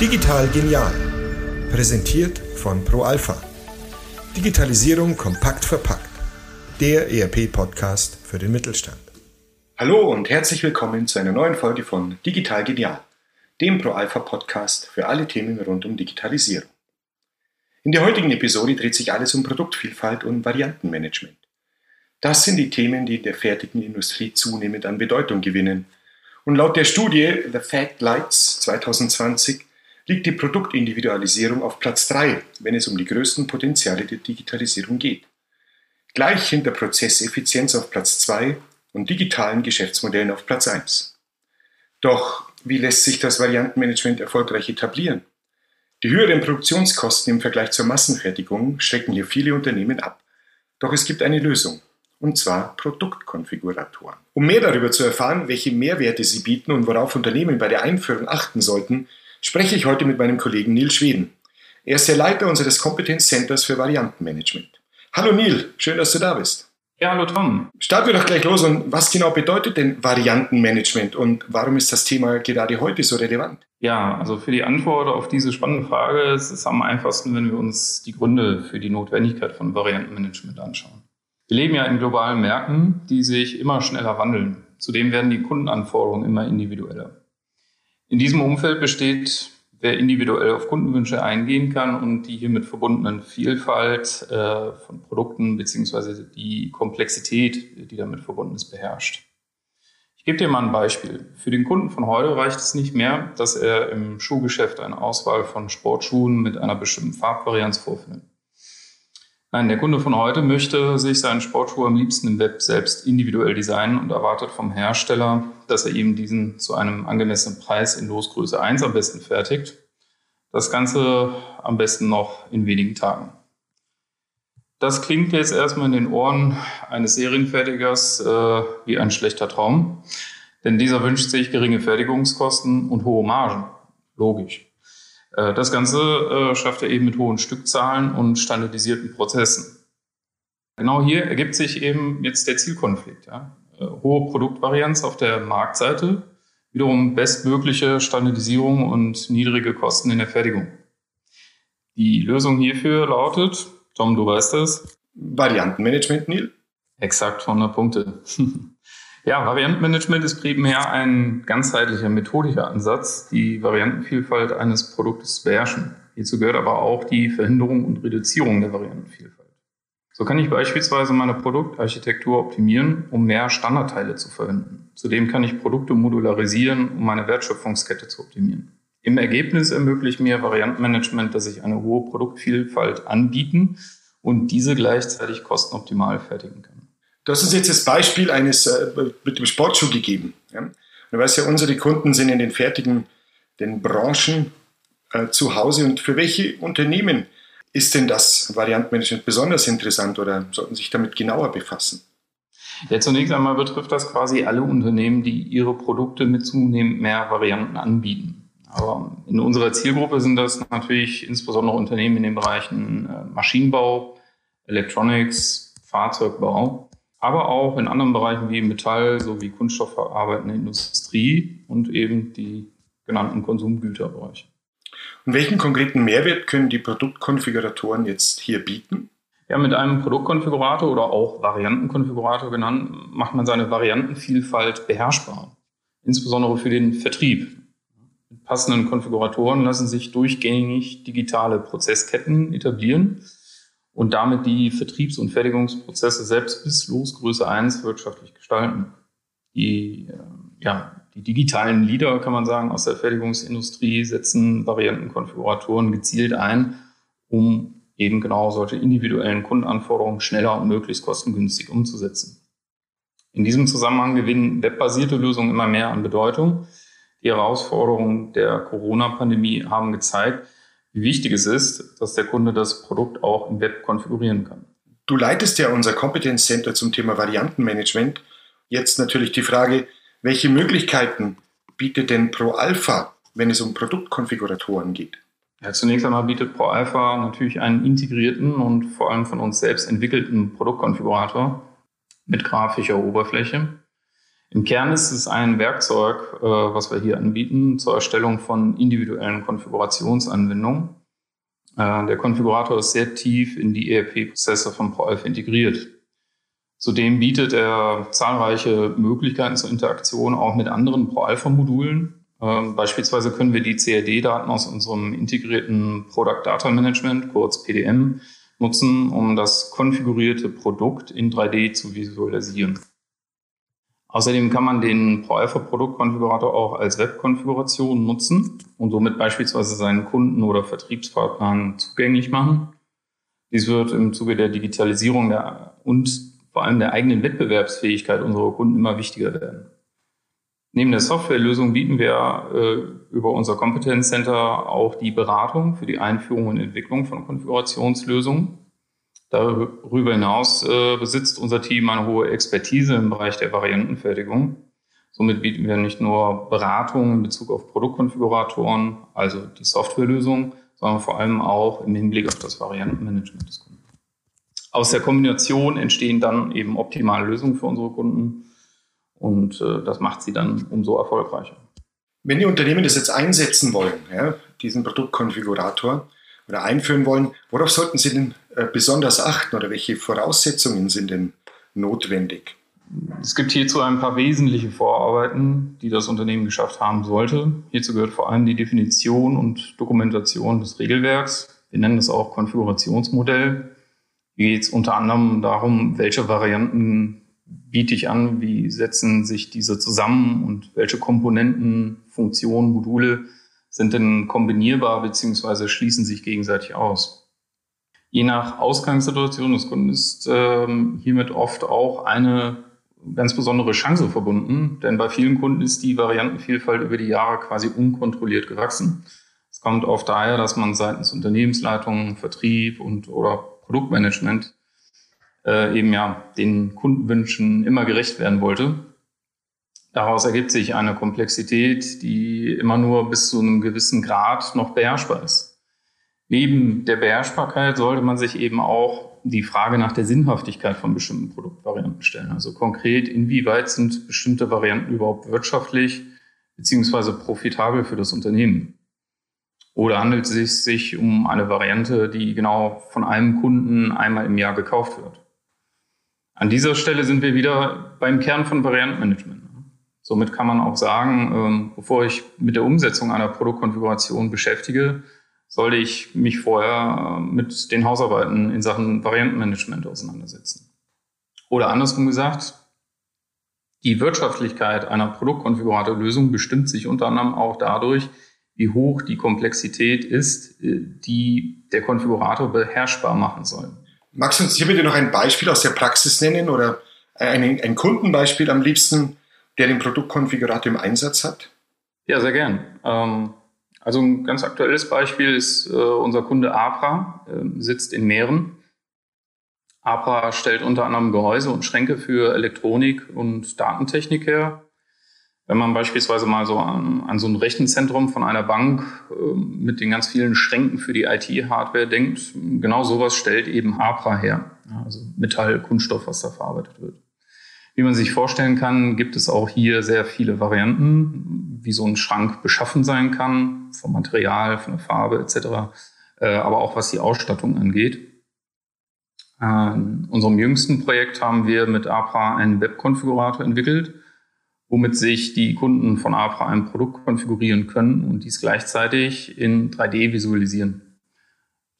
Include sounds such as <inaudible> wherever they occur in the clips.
Digital genial. Präsentiert von ProAlpha. Digitalisierung kompakt verpackt. Der ERP-Podcast für den Mittelstand. Hallo und herzlich willkommen zu einer neuen Folge von Digital Genial, dem ProAlpha-Podcast für alle Themen rund um Digitalisierung. In der heutigen Episode dreht sich alles um Produktvielfalt und Variantenmanagement. Das sind die Themen, die in der fertigen Industrie zunehmend an Bedeutung gewinnen. Und laut der Studie The Fact Lights 2020 liegt die Produktindividualisierung auf Platz 3, wenn es um die größten Potenziale der Digitalisierung geht. Gleich hinter Prozesseffizienz auf Platz 2 und digitalen Geschäftsmodellen auf Platz 1. Doch wie lässt sich das Variantenmanagement erfolgreich etablieren? Die höheren Produktionskosten im Vergleich zur Massenfertigung schrecken hier viele Unternehmen ab. Doch es gibt eine Lösung, und zwar Produktkonfiguratoren. Um mehr darüber zu erfahren, welche Mehrwerte sie bieten und worauf Unternehmen bei der Einführung achten sollten, spreche ich heute mit meinem Kollegen Neil Schweden. Er ist der Leiter unseres Competence Centers für Variantenmanagement. Hallo Neil, schön, dass du da bist. Ja, hallo Tom. Starten wir doch gleich los. Und was genau bedeutet denn Variantenmanagement und warum ist das Thema gerade heute so relevant? Ja, also für die Antwort auf diese spannende Frage ist es am einfachsten, wenn wir uns die Gründe für die Notwendigkeit von Variantenmanagement anschauen. Wir leben ja in globalen Märkten, die sich immer schneller wandeln. Zudem werden die Kundenanforderungen immer individueller. In diesem Umfeld besteht, wer individuell auf Kundenwünsche eingehen kann und die hiermit verbundenen Vielfalt äh, von Produkten beziehungsweise die Komplexität, die damit verbunden ist, beherrscht. Ich gebe dir mal ein Beispiel. Für den Kunden von heute reicht es nicht mehr, dass er im Schuhgeschäft eine Auswahl von Sportschuhen mit einer bestimmten Farbvarianz vorfindet. Nein, der Kunde von heute möchte sich seinen Sportschuh am liebsten im Web selbst individuell designen und erwartet vom Hersteller, dass er ihm diesen zu einem angemessenen Preis in Losgröße 1 am besten fertigt. Das Ganze am besten noch in wenigen Tagen. Das klingt jetzt erstmal in den Ohren eines Serienfertigers äh, wie ein schlechter Traum, denn dieser wünscht sich geringe Fertigungskosten und hohe Margen. Logisch. Äh, das Ganze äh, schafft er eben mit hohen Stückzahlen und standardisierten Prozessen. Genau hier ergibt sich eben jetzt der Zielkonflikt. Ja? Äh, hohe Produktvarianz auf der Marktseite, wiederum bestmögliche Standardisierung und niedrige Kosten in der Fertigung. Die Lösung hierfür lautet, Tom, du weißt es. Variantenmanagement, Neil? Exakt 100 Punkte. <laughs> Ja, Variantenmanagement ist primär ein ganzheitlicher methodischer Ansatz, die Variantenvielfalt eines Produktes zu beherrschen. Hierzu gehört aber auch die Verhinderung und Reduzierung der Variantenvielfalt. So kann ich beispielsweise meine Produktarchitektur optimieren, um mehr Standardteile zu verwenden. Zudem kann ich Produkte modularisieren, um meine Wertschöpfungskette zu optimieren. Im Ergebnis ermöglicht mir Variantenmanagement, dass ich eine hohe Produktvielfalt anbieten und diese gleichzeitig kostenoptimal fertigen kann. Hast uns jetzt das Beispiel eines äh, mit dem Sportschuh gegeben. Ja? Du weißt ja, unsere Kunden sind in den fertigen den Branchen äh, zu Hause. Und für welche Unternehmen ist denn das Variantenmanagement besonders interessant oder sollten sich damit genauer befassen? Ja, zunächst einmal betrifft das quasi alle Unternehmen, die ihre Produkte mit zunehmend mehr Varianten anbieten. Aber in unserer Zielgruppe sind das natürlich insbesondere Unternehmen in den Bereichen äh, Maschinenbau, Electronics, Fahrzeugbau aber auch in anderen Bereichen wie Metall sowie kunststoffverarbeitende Industrie und eben die genannten Konsumgüterbereiche. Und welchen konkreten Mehrwert können die Produktkonfiguratoren jetzt hier bieten? Ja, mit einem Produktkonfigurator oder auch Variantenkonfigurator genannt, macht man seine Variantenvielfalt beherrschbar, insbesondere für den Vertrieb. Mit passenden Konfiguratoren lassen sich durchgängig digitale Prozessketten etablieren und damit die Vertriebs- und Fertigungsprozesse selbst bis Losgröße 1 wirtschaftlich gestalten. Die, äh, ja, die digitalen Leader, kann man sagen, aus der Fertigungsindustrie setzen Variantenkonfiguratoren gezielt ein, um eben genau solche individuellen Kundenanforderungen schneller und möglichst kostengünstig umzusetzen. In diesem Zusammenhang gewinnen webbasierte Lösungen immer mehr an Bedeutung. Die Herausforderungen der Corona-Pandemie haben gezeigt, wie wichtig es ist, dass der Kunde das Produkt auch im Web konfigurieren kann. Du leitest ja unser Competence Center zum Thema Variantenmanagement. Jetzt natürlich die Frage, welche Möglichkeiten bietet denn ProAlpha, wenn es um Produktkonfiguratoren geht? Ja, zunächst einmal bietet ProAlpha natürlich einen integrierten und vor allem von uns selbst entwickelten Produktkonfigurator mit grafischer Oberfläche. Im Kern ist es ein Werkzeug, äh, was wir hier anbieten zur Erstellung von individuellen Konfigurationsanwendungen. Äh, der Konfigurator ist sehr tief in die ERP-Prozesse von ProAlpha integriert. Zudem bietet er zahlreiche Möglichkeiten zur Interaktion auch mit anderen ProAlpha-Modulen. Ähm, beispielsweise können wir die CAD-Daten aus unserem integrierten Product Data Management, kurz PDM, nutzen, um das konfigurierte Produkt in 3D zu visualisieren. Außerdem kann man den ProAlpha Produktkonfigurator auch als Webkonfiguration nutzen und somit beispielsweise seinen Kunden oder Vertriebspartnern zugänglich machen. Dies wird im Zuge der Digitalisierung der, und vor allem der eigenen Wettbewerbsfähigkeit unserer Kunden immer wichtiger werden. Neben der Softwarelösung bieten wir äh, über unser Competence Center auch die Beratung für die Einführung und Entwicklung von Konfigurationslösungen. Darüber hinaus äh, besitzt unser Team eine hohe Expertise im Bereich der Variantenfertigung. Somit bieten wir nicht nur Beratung in Bezug auf Produktkonfiguratoren, also die Softwarelösung, sondern vor allem auch im Hinblick auf das Variantenmanagement des Kunden. Aus der Kombination entstehen dann eben optimale Lösungen für unsere Kunden und äh, das macht sie dann umso erfolgreicher. Wenn die Unternehmen das jetzt einsetzen wollen, ja, diesen Produktkonfigurator oder einführen wollen, worauf sollten sie denn besonders achten oder welche Voraussetzungen sind denn notwendig? Es gibt hierzu ein paar wesentliche Vorarbeiten, die das Unternehmen geschafft haben sollte. Hierzu gehört vor allem die Definition und Dokumentation des Regelwerks. Wir nennen das auch Konfigurationsmodell. Hier geht es unter anderem darum, welche Varianten biete ich an, wie setzen sich diese zusammen und welche Komponenten, Funktionen, Module sind denn kombinierbar bzw. schließen sich gegenseitig aus. Je nach Ausgangssituation des Kunden ist ähm, hiermit oft auch eine ganz besondere Chance verbunden, denn bei vielen Kunden ist die Variantenvielfalt über die Jahre quasi unkontrolliert gewachsen. Es kommt oft daher, dass man seitens Unternehmensleitung, Vertrieb und oder Produktmanagement äh, eben ja den Kundenwünschen immer gerecht werden wollte. Daraus ergibt sich eine Komplexität, die immer nur bis zu einem gewissen Grad noch beherrschbar ist. Neben der Beherrschbarkeit sollte man sich eben auch die Frage nach der Sinnhaftigkeit von bestimmten Produktvarianten stellen. Also konkret, inwieweit sind bestimmte Varianten überhaupt wirtschaftlich beziehungsweise profitabel für das Unternehmen? Oder handelt es sich um eine Variante, die genau von einem Kunden einmal im Jahr gekauft wird? An dieser Stelle sind wir wieder beim Kern von Variantenmanagement. Somit kann man auch sagen, ähm, bevor ich mit der Umsetzung einer Produktkonfiguration beschäftige, sollte ich mich vorher äh, mit den Hausarbeiten in Sachen Variantenmanagement auseinandersetzen. Oder andersrum gesagt, die Wirtschaftlichkeit einer Produktkonfiguratorlösung bestimmt sich unter anderem auch dadurch, wie hoch die Komplexität ist, äh, die der Konfigurator beherrschbar machen soll. Magst du uns hier bitte noch ein Beispiel aus der Praxis nennen oder ein, ein Kundenbeispiel am liebsten, der den Produktkonfigurator im Einsatz hat? Ja, sehr gern. Ähm, also ein ganz aktuelles Beispiel ist äh, unser Kunde Apra, äh, sitzt in Mähren. Apra stellt unter anderem Gehäuse und Schränke für Elektronik und Datentechnik her. Wenn man beispielsweise mal so an, an so ein Rechenzentrum von einer Bank äh, mit den ganz vielen Schränken für die IT-Hardware denkt, genau sowas stellt eben APRA her. Also Metall, Kunststoff, was da verarbeitet wird. Wie man sich vorstellen kann, gibt es auch hier sehr viele Varianten, wie so ein Schrank beschaffen sein kann, vom Material, von der Farbe etc., äh, aber auch was die Ausstattung angeht. In unserem jüngsten Projekt haben wir mit APRA einen Webkonfigurator entwickelt, womit sich die Kunden von APRA ein Produkt konfigurieren können und dies gleichzeitig in 3D visualisieren.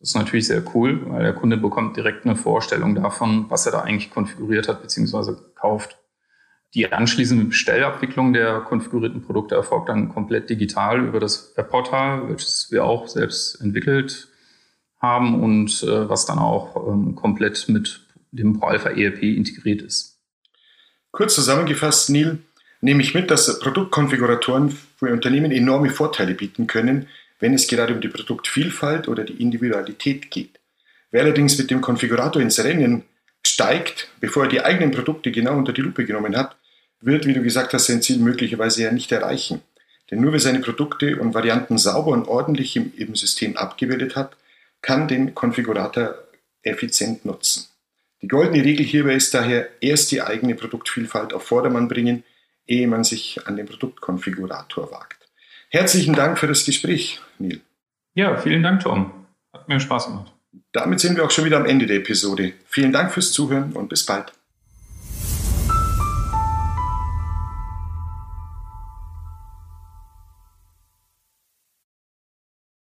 Das ist natürlich sehr cool, weil der Kunde bekommt direkt eine Vorstellung davon, was er da eigentlich konfiguriert hat bzw. kauft. Die anschließende Bestellabwicklung der konfigurierten Produkte erfolgt dann komplett digital über das Webportal, welches wir auch selbst entwickelt haben und äh, was dann auch ähm, komplett mit dem ProAlpha ERP integriert ist. Kurz zusammengefasst, Neil, nehme ich mit, dass Produktkonfiguratoren für Unternehmen enorme Vorteile bieten können, wenn es gerade um die Produktvielfalt oder die Individualität geht. Wer allerdings mit dem Konfigurator ins Rennen steigt, bevor er die eigenen Produkte genau unter die Lupe genommen hat, wird, wie du gesagt hast, sein Ziel möglicherweise ja nicht erreichen. Denn nur wer seine Produkte und Varianten sauber und ordentlich im, im System abgebildet hat, kann den Konfigurator effizient nutzen. Die goldene Regel hierbei ist daher erst die eigene Produktvielfalt auf Vordermann bringen, ehe man sich an den Produktkonfigurator wagt. Herzlichen Dank für das Gespräch, Neil. Ja, vielen Dank, Tom. Hat mir Spaß gemacht. Damit sind wir auch schon wieder am Ende der Episode. Vielen Dank fürs Zuhören und bis bald.